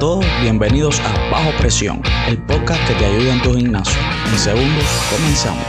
Todos, bienvenidos a Bajo Presión, el podcast que te ayuda en tu gimnasio. En segundos, comenzamos.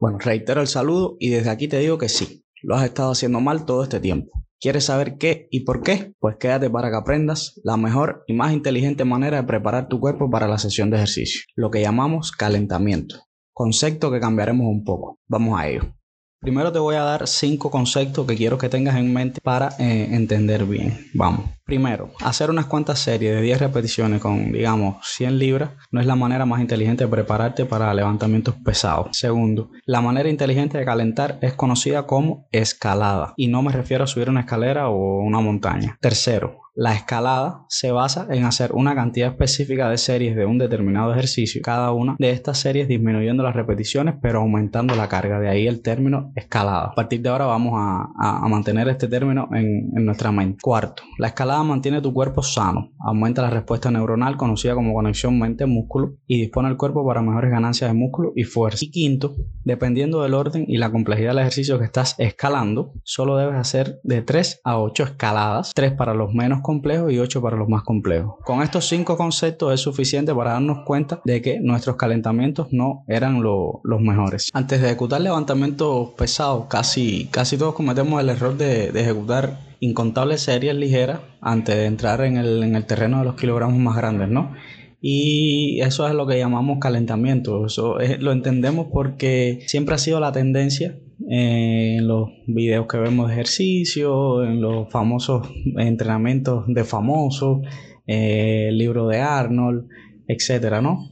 Bueno, reitero el saludo y desde aquí te digo que sí, lo has estado haciendo mal todo este tiempo. ¿Quieres saber qué y por qué? Pues quédate para que aprendas la mejor y más inteligente manera de preparar tu cuerpo para la sesión de ejercicio, lo que llamamos calentamiento, concepto que cambiaremos un poco. Vamos a ello. Primero te voy a dar cinco conceptos que quiero que tengas en mente para eh, entender bien. Vamos. Primero, hacer unas cuantas series de 10 repeticiones con, digamos, 100 libras no es la manera más inteligente de prepararte para levantamientos pesados. Segundo, la manera inteligente de calentar es conocida como escalada y no me refiero a subir una escalera o una montaña. Tercero, la escalada se basa en hacer una cantidad específica de series de un determinado ejercicio, cada una de estas series disminuyendo las repeticiones pero aumentando la carga, de ahí el término escalada. A partir de ahora vamos a, mantener este término en, en nuestra mente. Cuarto, la escalada mantiene tu cuerpo sano, aumenta la respuesta neuronal conocida como conexión mente-músculo y dispone el cuerpo para mejores ganancias de músculo y fuerza. Y quinto, dependiendo del orden y la complejidad del ejercicio que estás escalando, solo debes hacer de 3 a 8 escaladas, 3 para los menos complejos y 8 para los más complejos. Con estos 5 conceptos es suficiente para darnos cuenta de que nuestros calentamientos no eran los mejores. Antes de ejecutar levantamientos pesados, casi, casi todos cometemos el error de ejecutar incontables series ligeras antes de entrar en el, en el terreno de los kilogramos más grandes, ¿no? Y eso es lo que llamamos calentamiento. Eso lo entendemos porque siempre ha sido la tendencia en los videos que vemos de ejercicio, en los famosos entrenamientos de famosos, eh, el libro de Arnold, etcétera, ¿no?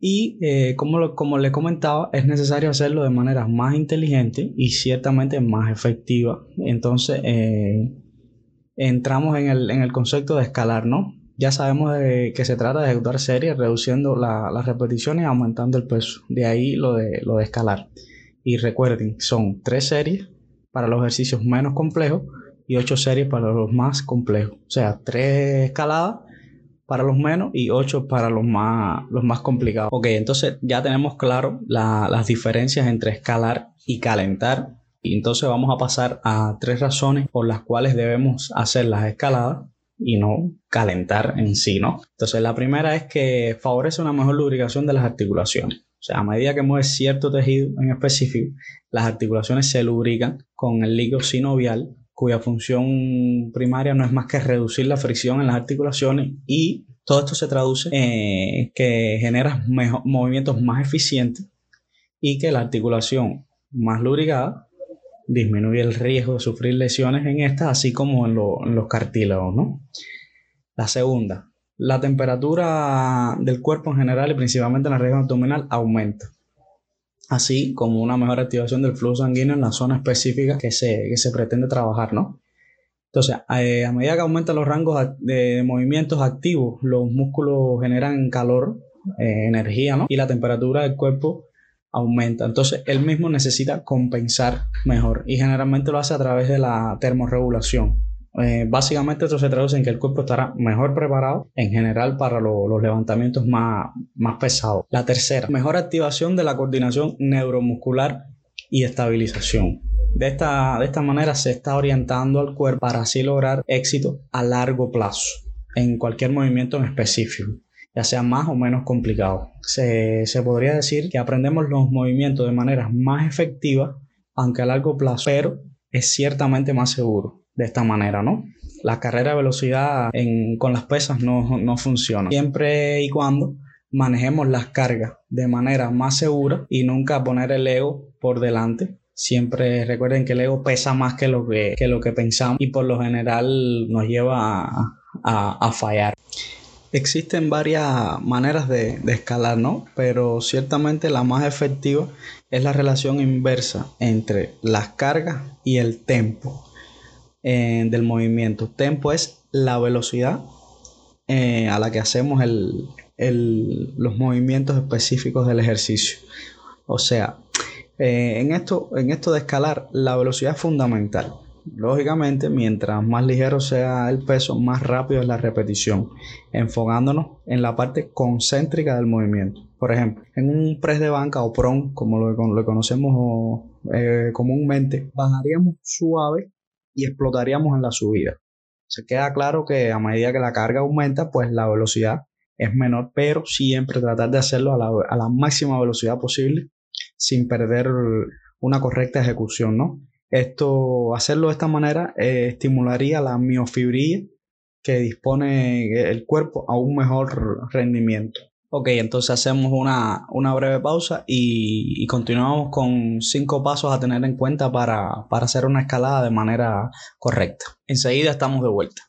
Y eh, como, como le comentaba, es necesario hacerlo de manera más inteligente y ciertamente más efectiva. Entonces, entramos en el, en el concepto de escalar, ¿no? ya sabemos que se trata de ejecutar series reduciendo las repeticiones y aumentando el peso. De ahí lo de, lo de escalar. Y recuerden, son tres series para los ejercicios menos complejos y ocho series para los más complejos. O sea, tres escaladas para los menos y ocho para los más, los más complicados. Ok, entonces ya tenemos claro las diferencias entre escalar y calentar. Y entonces vamos a pasar a tres razones por las cuales debemos hacer las escaladas y no calentar en sí, ¿no? Entonces la primera es que favorece una mejor lubricación de las articulaciones. O sea, a medida que mueves cierto tejido en específico, las articulaciones se lubrican con el líquido sinovial, cuya función primaria no es más que reducir la fricción en las articulaciones y todo esto se traduce en que genera movimientos más eficientes y que la articulación más lubricada disminuye el riesgo de sufrir lesiones en estas, así como en, los cartílagos, ¿no? La segunda, la temperatura del cuerpo en general y principalmente en la región abdominal aumenta, así como una mejor activación del flujo sanguíneo en la zona específica que se, se pretende trabajar, ¿no? Entonces, eh, a medida que aumentan los rangos de movimientos activos, los músculos generan calor, eh, energía, ¿no? Y la temperatura del cuerpo aumenta. Entonces, él mismo necesita compensar mejor y generalmente lo hace a través de la termorregulación. Eh, básicamente esto se traduce en que el cuerpo estará mejor preparado en general para los levantamientos más, pesados. La tercera, mejor activación de la coordinación neuromuscular y estabilización. De esta, de esta manera se está orientando al cuerpo para así lograr éxito a largo plazo en cualquier movimiento en específico ya sea más o menos complicado. Se, podría decir que aprendemos los movimientos de manera más efectiva, aunque a largo plazo, pero es ciertamente más seguro de esta manera, ¿no? La carrera de velocidad con las pesas no, no funciona. Siempre y cuando manejemos las cargas de manera más segura y nunca poner el ego por delante. Siempre recuerden que el ego pesa más que lo que, lo que pensamos y por lo general nos lleva a, a fallar. Existen varias maneras de, escalar, ¿no? Pero ciertamente la más efectiva es la relación inversa entre las cargas y el tempo del movimiento. Tempo es la velocidad eh, a la que hacemos los movimientos específicos del ejercicio. O sea, eh, en, esto, en esto de escalar, la velocidad es fundamental. lógicamente, mientras más ligero sea el peso, más rápido es la repetición, enfocándonos en la parte concéntrica del movimiento. Por ejemplo, en un press de banca o prong, como lo, conocemos eh, comúnmente, bajaríamos suave y explotaríamos en la subida. Se queda claro que a medida que la carga aumenta, pues la velocidad es menor, pero siempre tratar de hacerlo a la, a la máxima velocidad posible sin perder una correcta ejecución, ¿no? Esto, hacerlo de esta manera eh, estimularía la miofibría que dispone el cuerpo a un mejor rendimiento. Ok, entonces hacemos una, breve pausa y, y, continuamos con cinco pasos a tener en cuenta para, para hacer una escalada de manera correcta. Enseguida estamos de vuelta.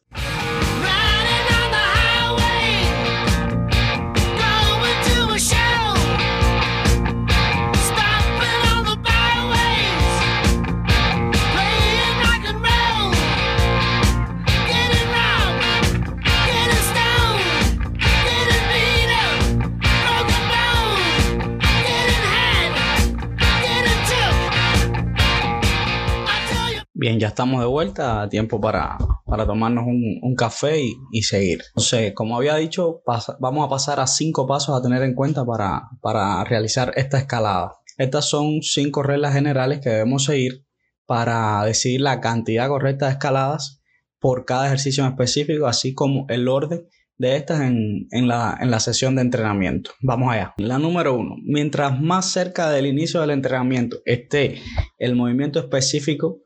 Bien, ya estamos de vuelta, tiempo para, tomarnos un, café y, seguir. Entonces, como había dicho, vamos a pasar a cinco pasos a tener en cuenta para, para realizar esta escalada. Estas son cinco reglas generales que debemos seguir para decidir la cantidad correcta de escaladas por cada ejercicio en específico, así como el orden de estas en, en, la, en, la, sesión de entrenamiento. Vamos allá. La número uno, mientras más cerca del inicio del entrenamiento esté el movimiento específico,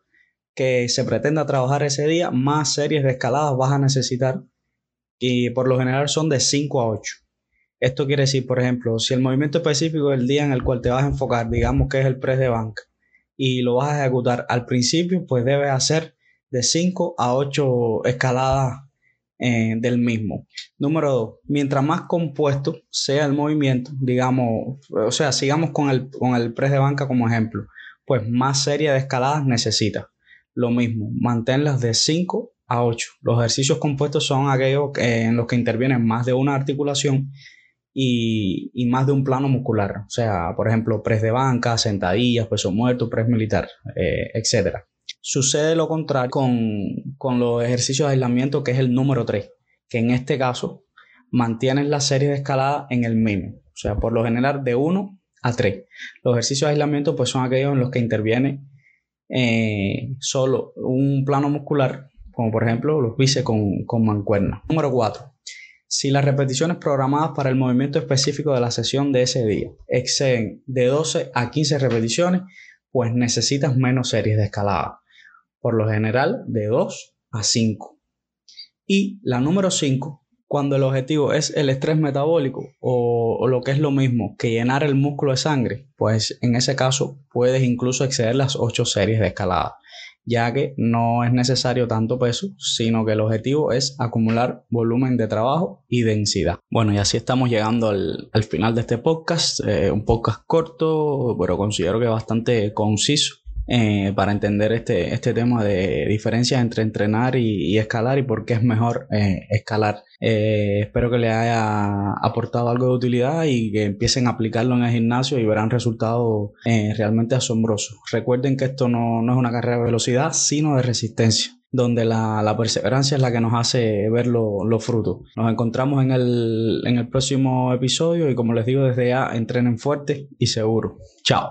que se pretenda trabajar ese día, más series de escaladas vas a necesitar y por lo general son de 5 a 8. Esto quiere decir, por ejemplo, si el movimiento específico del día en el cual te vas a enfocar, digamos que es el press de banca, y lo vas a ejecutar al principio, pues debes hacer de 5 a 8 escaladas eh, del mismo. Número 2. Mientras más compuesto sea el movimiento, digamos, o sea, sigamos con el, con el press de banca como ejemplo, pues más serie de escaladas necesitas lo mismo, manténlas de 5 a 8. Los ejercicios compuestos son aquellos en los que intervienen más de una articulación y, más de un plano muscular. O sea, por ejemplo, press de banca, sentadillas, peso muerto, press militar, eh, etc. Sucede lo contrario con, los ejercicios de aislamiento, que es el número 3, que en este caso mantienen la serie de escalada en el mismo. O sea, por lo general de 1 a 3. Los ejercicios de aislamiento pues son aquellos en los que interviene eh, solo un plano muscular, como por ejemplo los bíceps con, con mancuerna. Número 4. Si las repeticiones programadas para el movimiento específico de la sesión de ese día exceden de 12 a 15 repeticiones, pues necesitas menos series de escalada. Por lo general, de 2 a 5. Y la número 5 cuando el objetivo es el estrés metabólico o, lo que es lo mismo que llenar el músculo de sangre, pues en ese caso puedes incluso exceder las 8 series de escalada, ya que no es necesario tanto peso, sino que el objetivo es acumular volumen de trabajo y densidad. Bueno, y así estamos llegando al, final de este podcast, eh, un podcast corto, pero considero que bastante conciso eh, para entender este, este tema de diferencias entre entrenar y, escalar y por qué es mejor eh, escalar. Eh, espero que les haya aportado algo de utilidad y que empiecen a aplicarlo en el gimnasio y verán resultados realmente asombrosos. Recuerden que esto no, no, es una carrera de velocidad, sino de resistencia donde la, la perseverancia es la que nos hace ver los frutos. Nos encontramos en el, en el próximo episodio y como les digo desde ya, entrenen fuerte y seguro. Chao.